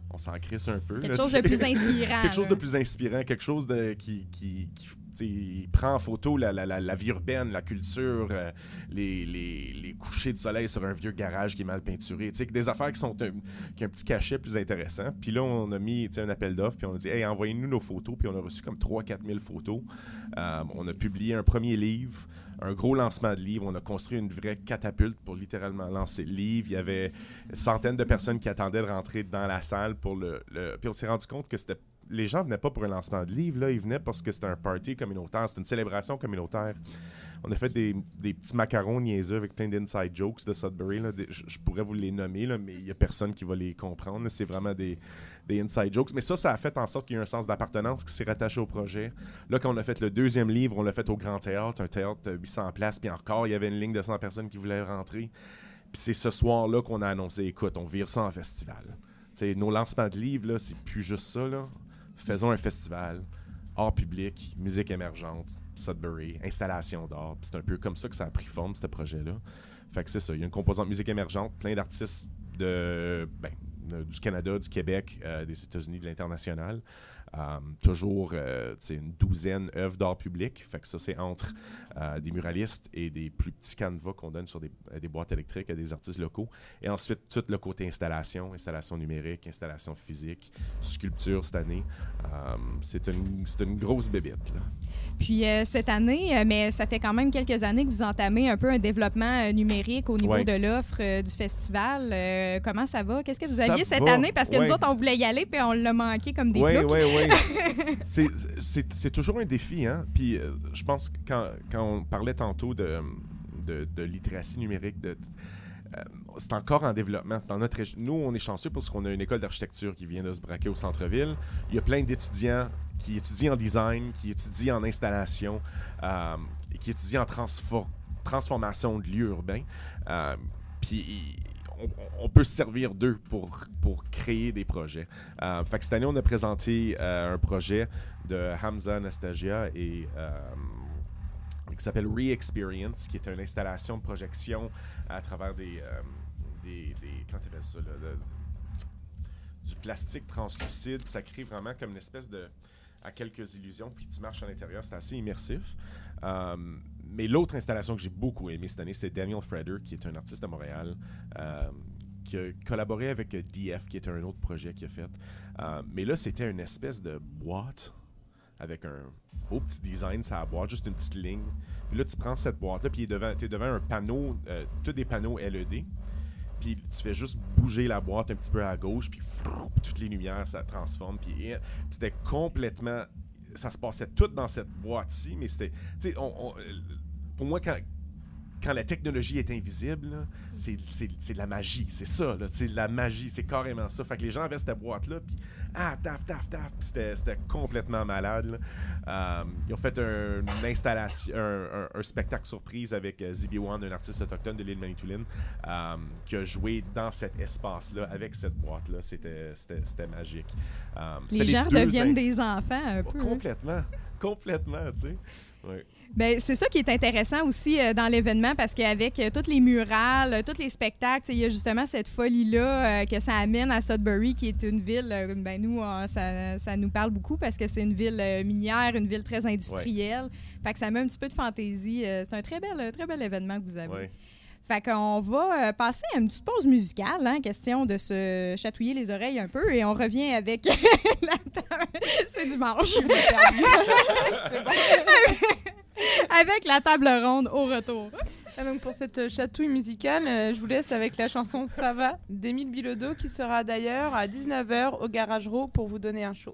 on s'en crisse un peu.
Quelque chose de plus inspirant. [laughs]
quelque chose de plus inspirant, quelque chose de, qui, qui, qui il prend en photo la, la, la, vie urbaine, la culture, euh, les, les, les, couchers de soleil sur un vieux garage qui est mal peinturé. Des affaires qui sont un, qui un petit cachet plus intéressant. Puis là, on a mis un appel d'offres, puis on a dit hey, envoyez-nous nos photos. Puis on a reçu comme 3-4 000 photos. Euh, on a publié un premier livre un gros lancement de livre. On a construit une vraie catapulte pour littéralement lancer le livre. Il y avait centaines de personnes qui attendaient de rentrer dans la salle pour le. le... Puis on s'est rendu compte que c'était les gens venaient pas pour un lancement de livre, là, ils venaient parce que c'était un party communautaire, c'était une célébration communautaire. On a fait des, petits macarons niaiseux avec plein d'inside jokes de Sudbury. je, pourrais vous les nommer, mais il n'y a personne qui va les comprendre. C'est vraiment des, inside jokes. Mais ça, ça a fait en sorte qu'il y ait un sens d'appartenance qui s'est rattaché au projet. Là, quand on a fait le deuxième livre, on l'a fait au Grand Théâtre, un théâtre de 800 places, puis encore, il y avait une ligne de 100 personnes qui voulaient rentrer. Puis c'est ce soir-là qu'on a annoncé, écoute, on vire ça en festival. Nos lancements de livres, c'est plus juste ça. Là faisons un festival, art public, musique émergente, Sudbury, installation d'art. C'est un peu comme ça que ça a pris forme, ce projet-là. Fait que c'est ça. Il y a une composante musique émergente, plein d'artistes de, ben, du Canada, du Québec, euh, des États-Unis, de l'international. Euh, toujours euh, une douzaine œuvres d'art public. Fait que ça, c'est entre euh, des muralistes et des plus petits canevas qu'on donne sur des, des, boîtes électriques à des artistes locaux. Et ensuite, tout le côté installation, installation numérique, installation physique, sculpture cette année. c'est une, une, grosse bébite. Là.
Puis cette année, mais ça fait quand même quelques années que vous entamez un peu un développement numérique au niveau de l'offre du festival. comment ça va? Qu'est-ce que vous aviez cette année? Parce que nous autres, on voulait y aller, puis on l'a manqué comme des
Oui, oui, oui. [laughs] c'est toujours un défi. Hein? Puis euh, je pense que quand, quand, on parlait tantôt de, de, littératie numérique, de, euh, c'est encore en développement. Dans notre nous, on est chanceux parce qu'on a une école d'architecture qui vient de se braquer au centre-ville. Il y a plein d'étudiants qui étudient en design, qui étudient en installation, euh, qui étudient en transformation de lieux urbains. Puis on, peut se servir d'eux pour, pour créer des projets. Euh, fait que cette année, on a présenté euh, un projet de Hamza Anastasia et euh, qui s'appelle Re-Experience, qui est une installation de projection à travers des. des, des comment ça, du plastique translucide. Ça crée vraiment comme une espèce de. à quelques illusions, puis tu marches à l'intérieur. C'est assez immersif mais l'autre installation que j'ai beaucoup aimée cette année, c'est Daniel Freder, qui est un artiste de Montréal, euh, qui a collaboré avec DF, qui est un autre projet qu'il a fait. Euh, mais là, c'était une espèce de boîte avec un beau petit design, ça boîte, juste une petite ligne. Puis là, tu prends cette boîte-là, puis tu es devant un panneau, euh, tous des panneaux LED. Puis tu fais juste bouger la boîte un petit peu à gauche, puis toutes les lumières, ça transforme. Puis c'était complètement ça se passait tout dans cette boîte-ci, mais c'était. Pour moi, quand, quand la technologie est invisible, c'est de la magie. C'est ça, c'est la magie. C'est carrément ça. Fait que les gens avaient cette boîte-là, puis ah, taf, taf, taf. C'était complètement malade. Euh, ils ont fait un, une installation, un, spectacle surprise avec euh, ZB1, un artiste autochtone de l'île Manitoulin, euh, qui a joué dans cet espace-là, avec cette boîte-là. C'était magique.
les gens deviennent des enfants un peu.
Hein. Complètement. Complètement, tu sais. Ouais.
Ben, c'est ça qui est intéressant aussi euh, dans l'événement parce qu'avec euh, toutes les murales, euh, tous les spectacles, il y a justement cette folie-là que ça amène à Sudbury, qui est une ville, ben nous, ça, ça, nous parle beaucoup parce que c'est une ville minière, une ville très industrielle. Fait que ça met un petit peu de fantaisie. c'est un très bel, très bel événement que vous avez. Fait qu'on va passer à une petite pause musicale, hein, question de se chatouiller les oreilles un peu, et on revient avec [laughs] la... C'est dimanche. [laughs] avec la table ronde au retour.
Ah, donc pour cette chatouille musicale, euh, je vous laisse avec la chanson Ça va d'Émile Bilodeau qui sera d'ailleurs à 19h au Garage Raw pour vous donner un show.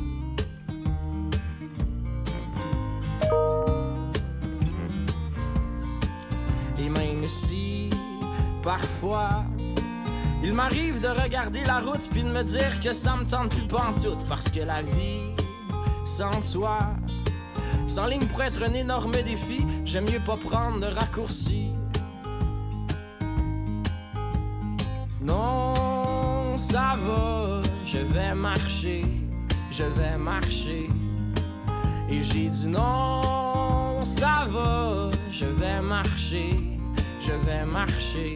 Parfois, il m'arrive de regarder la route puis de me dire que ça me tente plus tout parce que la vie, sans toi, sans ligne pourrait être un énorme défi. J'aime mieux pas prendre de raccourci. Non, ça va, je vais marcher, je vais marcher. Et j'ai dit non, ça va, je vais marcher je vais marcher.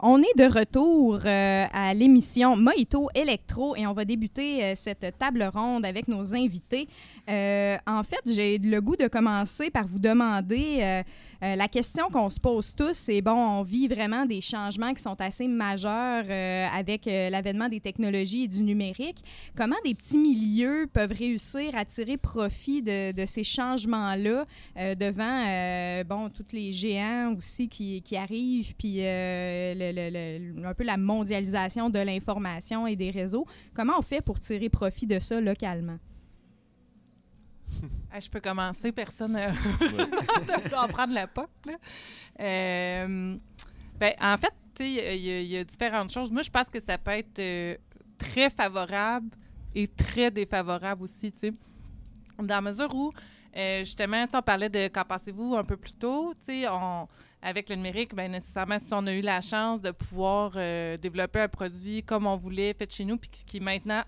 On est de retour euh, à l'émission Mojito Electro et on va débuter euh, cette table ronde avec nos invités. Euh, en fait, j'ai le goût de commencer par vous demander la question qu'on se pose tous. C'est bon, on vit vraiment des changements qui sont assez majeurs avec l'avènement des technologies et du numérique. Comment des petits milieux peuvent réussir à tirer profit de, ces changements-là devant bon tous les géants aussi qui, arrivent puis un peu la mondialisation de l'information et des réseaux? Comment on fait pour tirer profit de ça localement?
Je peux commencer, personne [laughs] ne en prendre la POC. Euh, ben, en fait, il y, a différentes choses. Moi, je pense que ça peut être euh, très favorable et très défavorable aussi. Dans la mesure où, euh, justement, on parlait de qu'en passez-vous un peu plus tôt, on, avec le numérique, bien nécessairement, si on a eu la chance de pouvoir euh, développer un produit comme on voulait, fait chez nous, puis qui est maintenant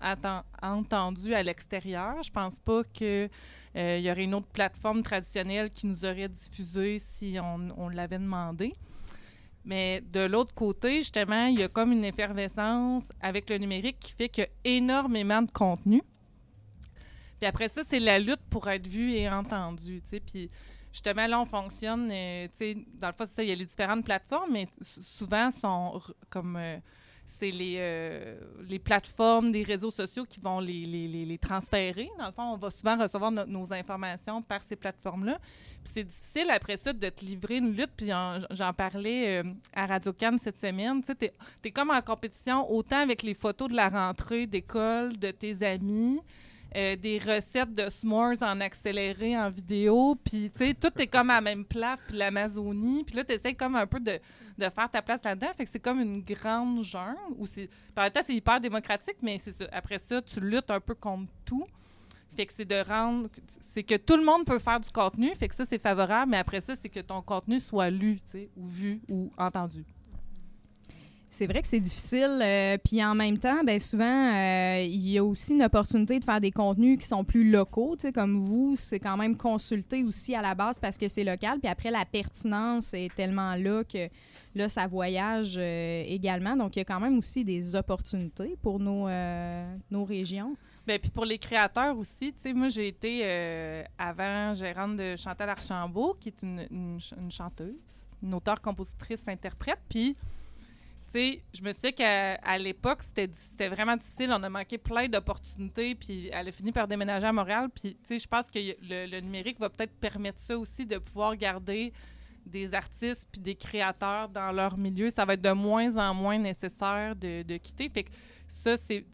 entendu à l'extérieur, je pense pas qu'il euh, y aurait une autre plateforme traditionnelle qui nous aurait diffusé si on, l'avait demandé. Mais de l'autre côté, justement, il y a comme une effervescence avec le numérique qui fait qu'il y a énormément de contenu. Puis après ça, c'est la lutte pour être vu et entendu. Puis justement, là, on fonctionne, euh, dans le fond, c'est ça, il y a les différentes plateformes, mais souvent, sont comme. Euh, c'est les, euh, les plateformes des réseaux sociaux qui vont les, les, les, transférer. Dans le fond, on va souvent recevoir nos informations par ces plateformes-là. Puis c'est difficile après ça de te livrer une lutte. Puis j'en parlais à Radio Cannes cette semaine. Tu es comme en compétition autant avec les photos de la rentrée d'école de tes amis. Euh, des recettes de s'mores en accéléré en vidéo. Puis, tu sais, tout est comme à la même place, puis l'Amazonie. Puis là, tu essaies comme un peu de, de, faire ta place là-dedans. Fait que c'est comme une grande jungle. Où par temps, c'est hyper démocratique, mais c'est après ça, tu luttes un peu contre tout. Fait que c'est de rendre. C'est que tout le monde peut faire du contenu. Fait que ça, c'est favorable. Mais après ça, c'est que ton contenu soit lu, tu sais, ou vu, ou entendu.
C'est vrai que c'est difficile. Euh, puis en même temps, ben souvent, euh, il y a aussi une opportunité de faire des contenus qui sont plus locaux. Comme vous, c'est quand même consulté aussi à la base parce que c'est local. Puis après, la pertinence est tellement là que là, ça voyage euh, également. Donc, il y a quand même aussi des opportunités pour nos, nos régions.
Bien, puis pour les créateurs aussi, tu sais, moi, j'ai été avant gérante de Chantal Archambault, qui est une, une chanteuse, une auteure, compositrice, interprète. Puis sais, je me suis qu'à l'époque, c'était vraiment difficile. On a manqué plein d'opportunités, puis elle a fini par déménager à Montréal. Puis, tu sais, je pense que le, numérique va peut-être permettre ça aussi, de pouvoir garder des artistes puis des créateurs dans leur milieu. Ça va être de moins en moins nécessaire de, de quitter. Fait que ça, c'est,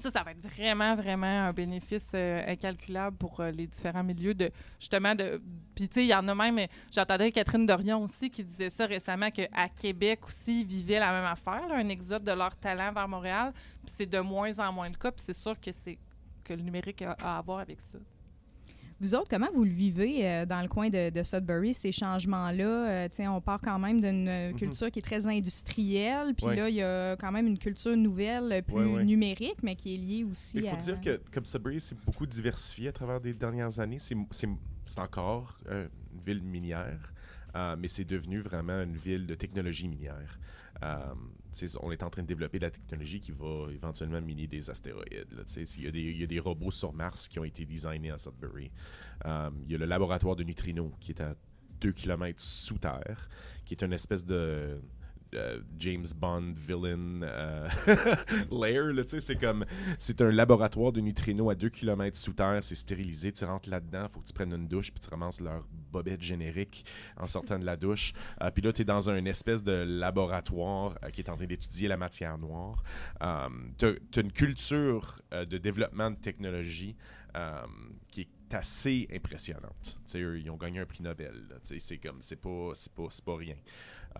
ça, ça va être vraiment, vraiment un bénéfice euh, incalculable pour euh, les différents milieux de justement de. Puis tu sais, il y en a même. J'entendais Catherine Dorion aussi qui disait ça récemment qu'à Québec aussi, ils vivaient la même affaire, un exode de leur talent vers Montréal. Puis c'est de moins en moins le cas. Puis c'est sûr que c'est que le numérique a à voir avec ça.
Vous autres, comment vous le vivez euh, dans le coin de, Sudbury, ces changements-là? Euh, on part quand même d'une euh, mhm. culture qui est très industrielle, puis là, il y a quand même une culture nouvelle, plus numérique, mais qui est liée aussi
Il faut dire que, comme Sudbury, c'est beaucoup diversifié à travers les dernières années. C'est encore une ville minière, mais c'est devenu vraiment une ville de technologie minière. Euh, on est en train de développer la technologie qui va éventuellement miner des astéroïdes. il, y a des, il, y a des, robots sur Mars qui ont été designés à Sudbury. Euh, il y a le laboratoire de neutrinos qui est à 2 km sous terre, qui est une espèce de euh, James Bond villain euh, [laughs] lair. C'est comme c'est un laboratoire de neutrinos à 2 km sous terre, c'est stérilisé. Tu rentres là-dedans, faut que tu prennes une douche, puis tu ramasses leur bobette générique en sortant de la douche. Euh, puis là, tu es dans un espèce de laboratoire qui est en train d'étudier la matière noire. tu as, une culture de développement de technologie qui est assez impressionnante. Eux, ils ont gagné un prix Nobel. C'est comme, c'est pas, pas, pas rien.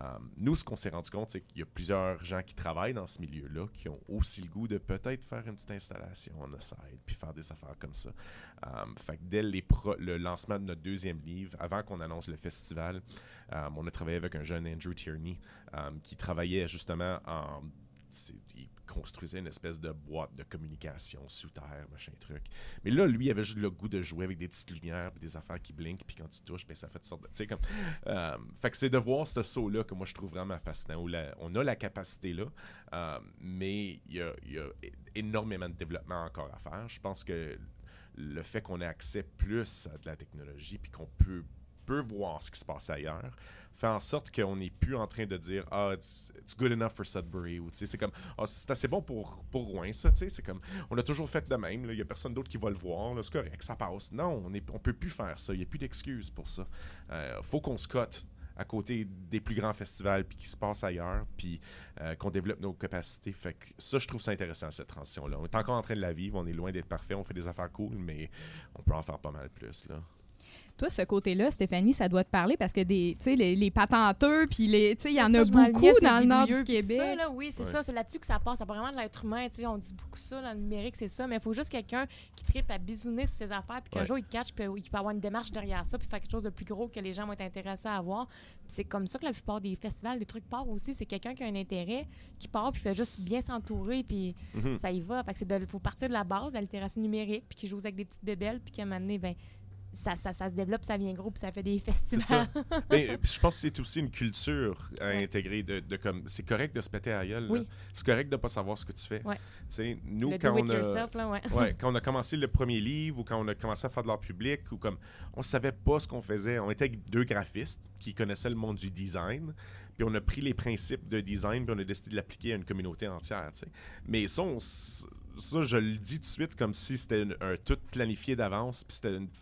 Euh, nous, ce qu'on s'est rendu compte, c'est qu'il y a plusieurs gens qui travaillent dans ce milieu-là qui ont aussi le goût de peut-être faire une petite installation en side puis faire des affaires comme ça. Euh, dès le lancement de notre deuxième livre, avant qu'on annonce le festival, euh, on a travaillé avec un jeune Andrew Tierney qui travaillait justement en il construisait une espèce de boîte de communication sous terre, machin truc. Mais là, lui, il avait juste le goût de jouer avec des petites lumières, des affaires qui blinkent, puis quand tu touches, ben, ça fait de sorte de. Tu sais, comme. Euh, fait que c'est de voir ce saut-là que moi, je trouve vraiment fascinant, où on a la capacité là, euh, mais il y, a, y a énormément de développement encore à faire. Je pense que le fait qu'on ait accès plus à de la technologie, puis qu'on peut, peut voir ce qui se passe ailleurs, fait en sorte qu'on n'est plus en train de dire ah it's, good enough for Sudbury ou c'est comme ah, c'est assez bon pour pour Rouen ça tu sais c'est comme on a toujours fait de même il y a personne d'autre qui va le voir c'est correct ça passe. Non on est on peut plus faire ça il y a plus d'excuses pour ça. Euh, faut qu'on se cote à côté des plus grands festivals puis qui se passe ailleurs puis euh, qu'on développe nos capacités. Fait que ça je trouve ça intéressant cette transition là on est encore en train de la vivre on est loin d'être parfait on fait des affaires cool mais on peut en faire pas mal plus là
toi, ce côté-là, Stéphanie, ça doit te parler parce que des, les, les patenteux, puis les, il y en a beaucoup dans le nord du Québec.
Ça, là, oui, c'est ça. C'est là-dessus que ça passe. C'est vraiment de l'être humain. On dit beaucoup ça dans le numérique, c'est ça. Mais il faut juste quelqu'un qui tripe à bisouner sur ses affaires, puis qu'un jour, il catch, puis il peut avoir une démarche derrière ça, puis faire quelque chose de plus gros que les gens vont être intéressés à voir. c'est comme ça que la plupart des festivals, des trucs partent aussi. C'est quelqu'un qui a un intérêt, qui part, puis fait juste bien s'entourer, puis mhm. ça y va. Fait que faut partir de la base, de la littératie numérique, puis qui joue avec des petites bébelles, puis qu'à un moment donné, ben, ça, ça, ça, se développe, ça vient gros, puis ça fait des festivals.
Mais, [laughs] euh, je pense que c'est aussi une culture à intégrer de, de comme c'est correct de se péter à gueule. Oui. C'est correct de ne pas savoir ce que tu fais. Ouais. Nous,
le
quand,
on a, là,
ouais. [laughs] quand on a commencé le premier livre ou quand on a commencé à faire de l'art public, ou comme on savait pas ce qu'on faisait. On était deux graphistes qui connaissaient le monde du design. Puis on a pris les principes de design, puis on a décidé de l'appliquer à une communauté entière. Mais ça, on, ça, je le dis tout de suite comme si c'était un, tout planifié d'avance, puis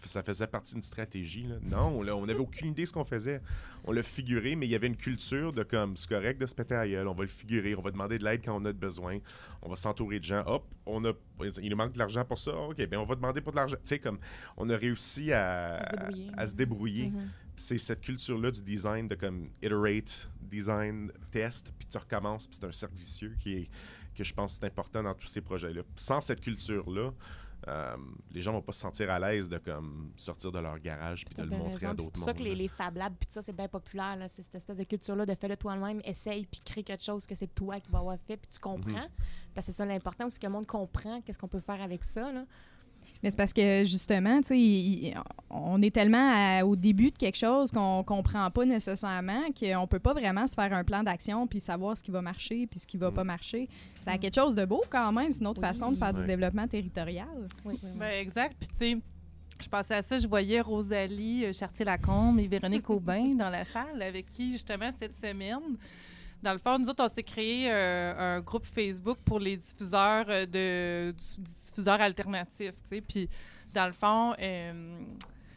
ça faisait partie d'une stratégie. Non, on n'avait aucune idée de ce qu'on faisait. On l'a figuré, mais il y avait une culture de comme, c'est correct de se péter à gueule, on va le figurer, on va demander de l'aide quand on a besoin, on va s'entourer de gens. Hop, on a, il nous manque de l'argent pour ça, ok, bien on va demander pour de l'argent. Tu sais, comme, on a réussi à, à se débrouiller. Mm-hmm. C'est cette culture-là du design, de comme, iterate, design, test, puis tu recommences, puis c'est un cercle vicieux qui est que je pense que c'est important dans tous ces projets-là. Sans cette culture-là, euh, les gens vont pas se sentir à l'aise de comme sortir de leur garage puis de le montrer à d'autres
C'est pour ça que les, les Fab Labs puis ça c'est bien populaire c'est cette espèce de culture là de fais-le toi-même, essaye puis crée quelque chose que c'est toi qui vas avoir fait puis tu comprends. Mhm. Parce que c'est ça l'important aussi que le monde comprend qu'est-ce qu'on peut faire avec ça là.
Mais c'est parce que justement, tu sais, on est tellement au début de quelque chose qu'on ne comprend pas nécessairement qu'on peut pas vraiment se faire un plan d'action puis savoir ce qui va marcher puis ce qui va mm. pas marcher. C'est quelque chose de beau quand même, c'est une autre façon de faire du développement territorial.
Oui, ben, exact. Puis tu sais, je pensais à ça, je voyais Rosalie euh, Chartier-Lacombe et Véronique [laughs] Aubin dans la salle avec qui justement cette semaine dans le fond, nous autres, on s'est créé euh, un groupe Facebook pour les diffuseurs euh, de diffuseurs alternatifs. Puis, dans le fond, euh,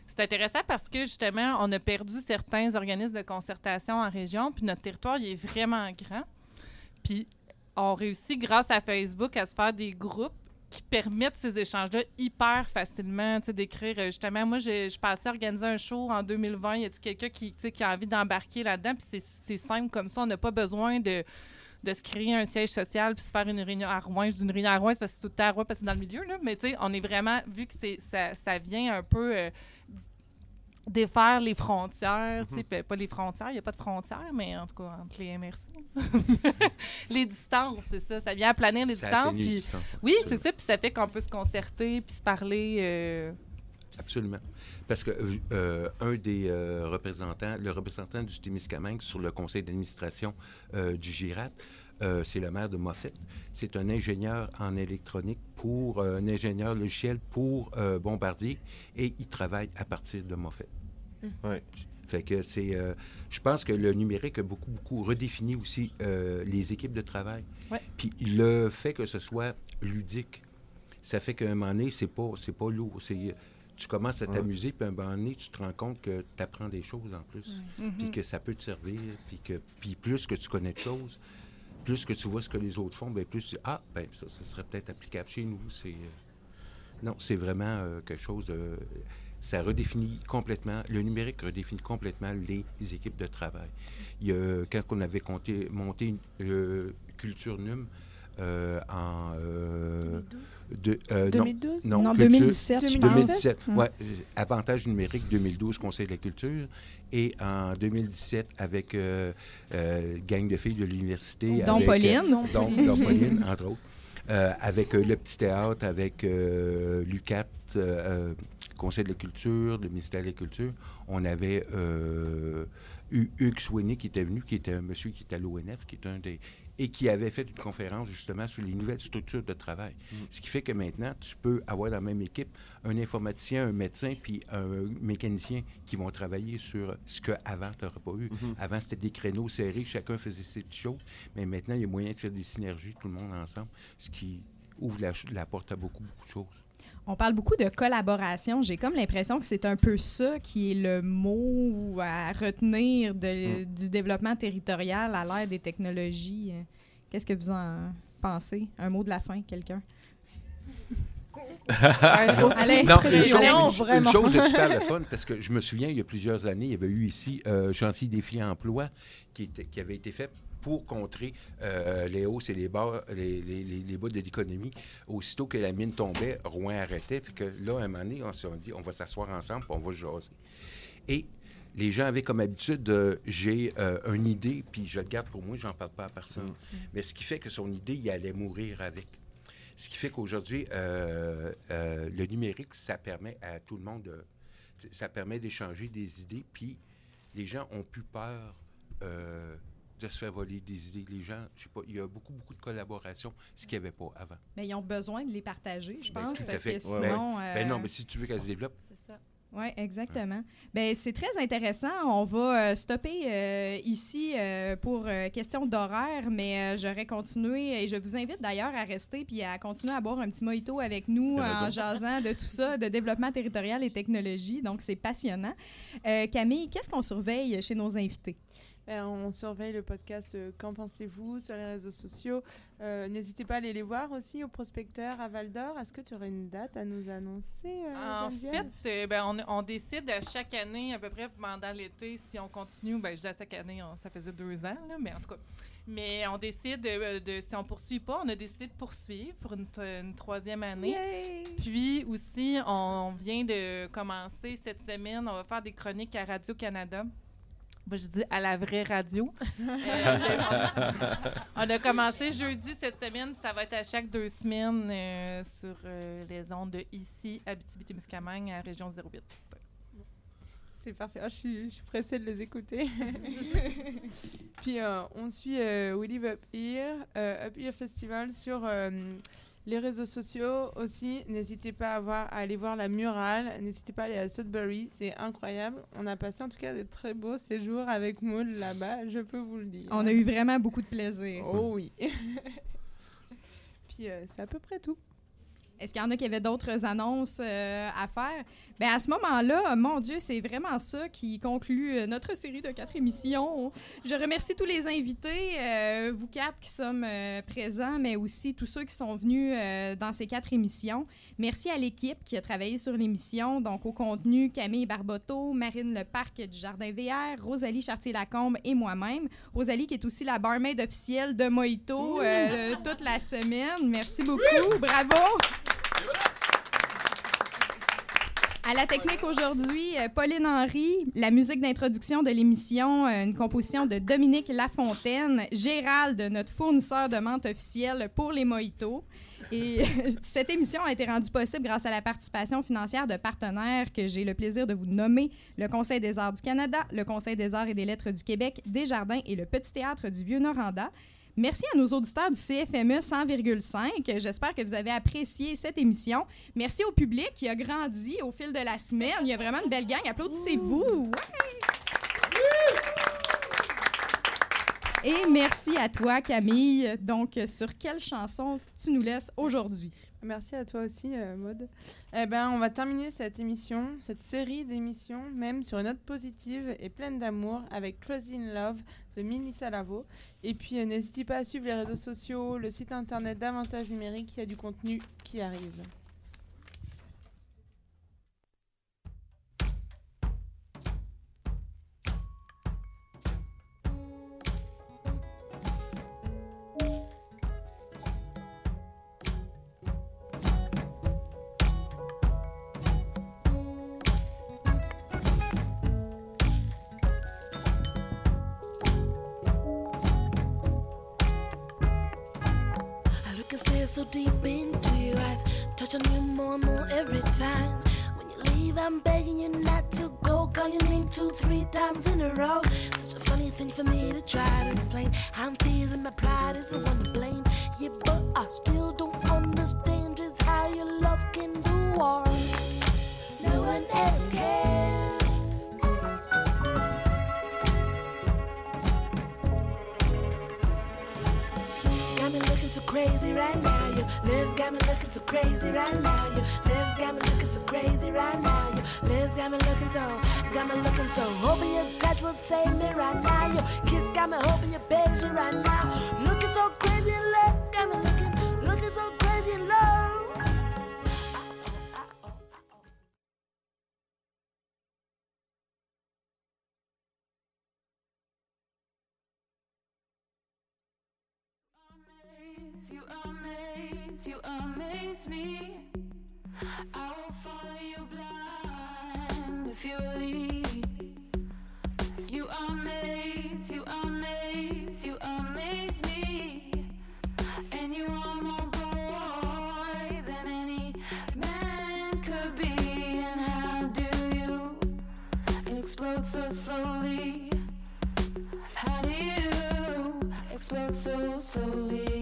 c'est intéressant parce que justement, on a perdu certains organismes de concertation en région, puis notre territoire, est vraiment grand. Puis, on réussit, grâce à Facebook, à se faire des groupes qui permettent ces échanges-là hyper facilement, tu sais, d'écrire. Euh, justement, moi, je passais à organiser un show en 2020. Y a quelqu'un qui, qui a envie d'embarquer là-dedans? Puis c'est simple comme ça. On n'a pas besoin de, de se créer un siège social puis se faire une réunion à Rouen. Une réunion à Rouen, parce que c'est tout le à Rouen parce que c'est dans le milieu, là. Mais tu sais, on est vraiment, vu que ça, ça vient un peu... Euh, défaire les frontières, tu sais, mhm. pas les frontières, il n'y a pas de frontières, mais en tout cas entre les MRC. [laughs] les distances, c'est ça, ça vient aplanir les distances. Puis, oui, c'est ça, puis ça fait qu'on peut se concerter puis se parler. Euh,
Absolument. Parce que euh, un des euh, représentants, le représentant du Témiscamingue sur le conseil d'administration du GIRAT, c'est le maire de Moffett. C'est un ingénieur en électronique pour un ingénieur logiciel pour Bombardier et il travaille à partir de Moffett.
Ouais.
Fait que c'est. Euh, je pense que le numérique a beaucoup, beaucoup redéfini aussi euh, les équipes de travail. Puis le fait que ce soit ludique, ça fait qu'à un moment donné, c'est pas, c'est pas lourd. C'est, tu commences à t'amuser, puis à un moment donné, tu te rends compte que tu apprends des choses en plus. Puis mm-hmm. que ça peut te servir, puis que puis plus que tu connais de choses, plus que tu vois ce que les autres font, bien plus tu Ah, ben ça, serait peut-être applicable chez nous. Euh, non, c'est vraiment quelque chose ça redéfinit complètement, le numérique redéfinit complètement les, équipes de travail. Il y a, quand on avait monté une euh, culture NUM, euh, en... euh,
2012.
de- euh, non,
2012
non,
Non,
culture-
2017, je pense.
2017,
Mm.
ouais. Avantage numérique 2012, Conseil de la culture. Et en 2017, avec euh, euh, gang de filles de l'université.
Dont
avec,
Pauline.
euh, dont, dont Pauline, entre autres. Euh, avec euh, le petit théâtre, avec euh, l'UCAT, Conseil de la culture, le ministère de la culture. On avait euh, Hu- Hugues Sweeney qui était venu, qui était un monsieur qui était à l'ONF, qui est un des et qui avait fait une conférence justement sur les nouvelles structures de travail. Ce qui fait que maintenant, tu peux avoir dans la même équipe un informaticien, un médecin, puis un mécanicien qui vont travailler sur ce qu'avant, tu n'aurais pas eu. Avant, c'était des créneaux serrés, chacun faisait ses petites choses, mais maintenant, il y a moyen de faire des synergies, tout le monde ensemble, ce qui ouvre la porte à beaucoup, beaucoup de choses.
On parle beaucoup de collaboration. J'ai comme l'impression que c'est un peu ça qui est le mot à retenir de- du développement territorial à l'ère des technologies. Qu'est-ce que vous en pensez? Un mot de la fin, quelqu'un? [laughs] Allez,
Non, une chose, une- chose de super le [laughs] fun, parce que je me souviens, il y a plusieurs années, il y avait eu ici euh, Chantier Défi Emploi qui, était- qui avait été fait pour contrer euh, les hausses et les bas, les, les, bas de l'économie. Aussitôt que la mine tombait, Rouen arrêtait. Fait que là, à un moment donné, on s'est dit, on va s'asseoir ensemble, puis on va jaser. Et les gens avaient comme habitude de, j'ai euh, une idée, puis je le garde pour moi, j'en parle pas à personne. Mais ce qui fait que son idée, il allait mourir avec. Ce qui fait qu'aujourd'hui, euh, euh, le numérique, ça permet à tout le monde de. Ça permet d'échanger des idées, puis les gens ont plus peur de se faire voler des idées. Les gens, je sais pas, il y a beaucoup, beaucoup de collaboration, ce qu'il n'y avait pas avant.
Mais ils ont besoin de les partager, je
Ben,
pense,
à
parce que sinon...
Ben
euh,
non, mais si tu veux qu'elle se développe,
C'est ça.
Oui, exactement. Ben, c'est très intéressant. On va euh, stopper euh, ici euh, pour question d'horaire, mais j'aurais continué et je vous invite d'ailleurs à rester puis à continuer à boire un petit mojito avec nous
Ben,
en jasant de tout ça, de développement territorial et technologie. Donc, c'est passionnant. Camille, qu'est-ce qu'on surveille chez nos invités?
Ben, on surveille le podcast euh, Qu'en pensez-vous sur les réseaux sociaux. Euh, N'hésitez pas à aller les voir aussi au prospecteur à Val d'Or. Est-ce que tu aurais une date à nous annoncer euh,
En fait, euh, ben, on, on décide à chaque année, à peu près pendant l'été, si on continue. Ben, je dis à chaque année, on- ça faisait deux ans, là, mais en tout cas. Mais on décide euh, de, si on poursuit pas, on a décidé de poursuivre pour une, troisième année. Puis aussi, on vient de commencer cette semaine, on va faire des chroniques à Radio-Canada. Moi, je dis à la vraie radio. Euh, on, a commencé jeudi cette semaine, puis ça va être à chaque deux semaines euh, sur euh, les ondes de ici, Abitibi-Témiscamingue, à Région 08.
C'est parfait. Ah, je, suis, je suis pressée de les écouter. [laughs] Puis on suit We Live Up Here, Up Here Festival sur les réseaux sociaux aussi. N'hésitez pas à, voir, à aller voir la murale. N'hésitez pas à aller à Sudbury. C'est incroyable. On a passé en tout cas de très beaux séjours avec Maud là-bas, je peux vous le dire.
On a eu vraiment beaucoup de plaisir.
Oh oui. [laughs] Puis euh, c'est à peu près tout.
Est-ce qu'il y en a qui avaient d'autres annonces euh, à faire? Bien, à ce moment-là, mon Dieu, c'est vraiment ça qui conclut euh, notre série de quatre émissions. Je remercie tous les invités, euh, vous quatre qui sommes euh, présents, mais aussi tous ceux qui sont venus euh, dans ces quatre émissions. Merci à l'équipe qui a travaillé sur l'émission, donc au contenu, Camille Barboteau, Marine Leparc du Jardin VR, Rosalie Chartier-Lacombe et moi-même. Rosalie qui est aussi la barmaid officielle de Mojito toute la semaine. Merci beaucoup. Bravo! À la technique aujourd'hui, euh, Pauline Henry, la musique d'introduction de l'émission, euh, une composition de Dominique Lafontaine, Gérald, notre fournisseur de menthe officiel pour les mojitos. Et [laughs] cette émission a été rendue possible grâce à la participation financière de partenaires que j'ai le plaisir de vous nommer le Conseil des arts du Canada, le Conseil des arts et des lettres du Québec, Desjardins et le Petit Théâtre du Vieux-Noranda. Merci à nos auditeurs du CFME 100,5. J'espère que vous avez apprécié cette émission. Merci au public qui a grandi au fil de la semaine. Il y a vraiment une belle gang. Applaudissez-vous. Et merci à toi, Camille. Donc, sur quelle chanson tu nous laisses aujourd'hui?
Merci à toi aussi, euh, Maud. Eh ben, on va terminer cette émission, cette série d'émissions, même sur une note positive et pleine d'amour, avec Crazy in Love de Melissa Lavo. Et puis, euh, n'hésitez pas à suivre les réseaux sociaux, le site internet d'Avantage Numérique, il y a du contenu qui arrive.
So deep into your eyes, touching you more and more every time. When you leave, I'm begging you not to go. Call your name two, three times in a row. Such a funny thing for me to try to explain. I'm feeling my pride is the one to blame. Yeah, but I still crazy right now. Your lips got me looking too crazy right now. Your lips got me looking too crazy right now. Your lips got me looking so, got me looking so. Hoping your touch will save me right now. Your kiss got me hoping you baby right now. Looking so crazy, lips got me
you amaze me. I will follow you blind if you lead. You amaze, you amaze, you amaze me. And you are more boy than any man could be. And how do you explode so slowly? How do you explode so slowly?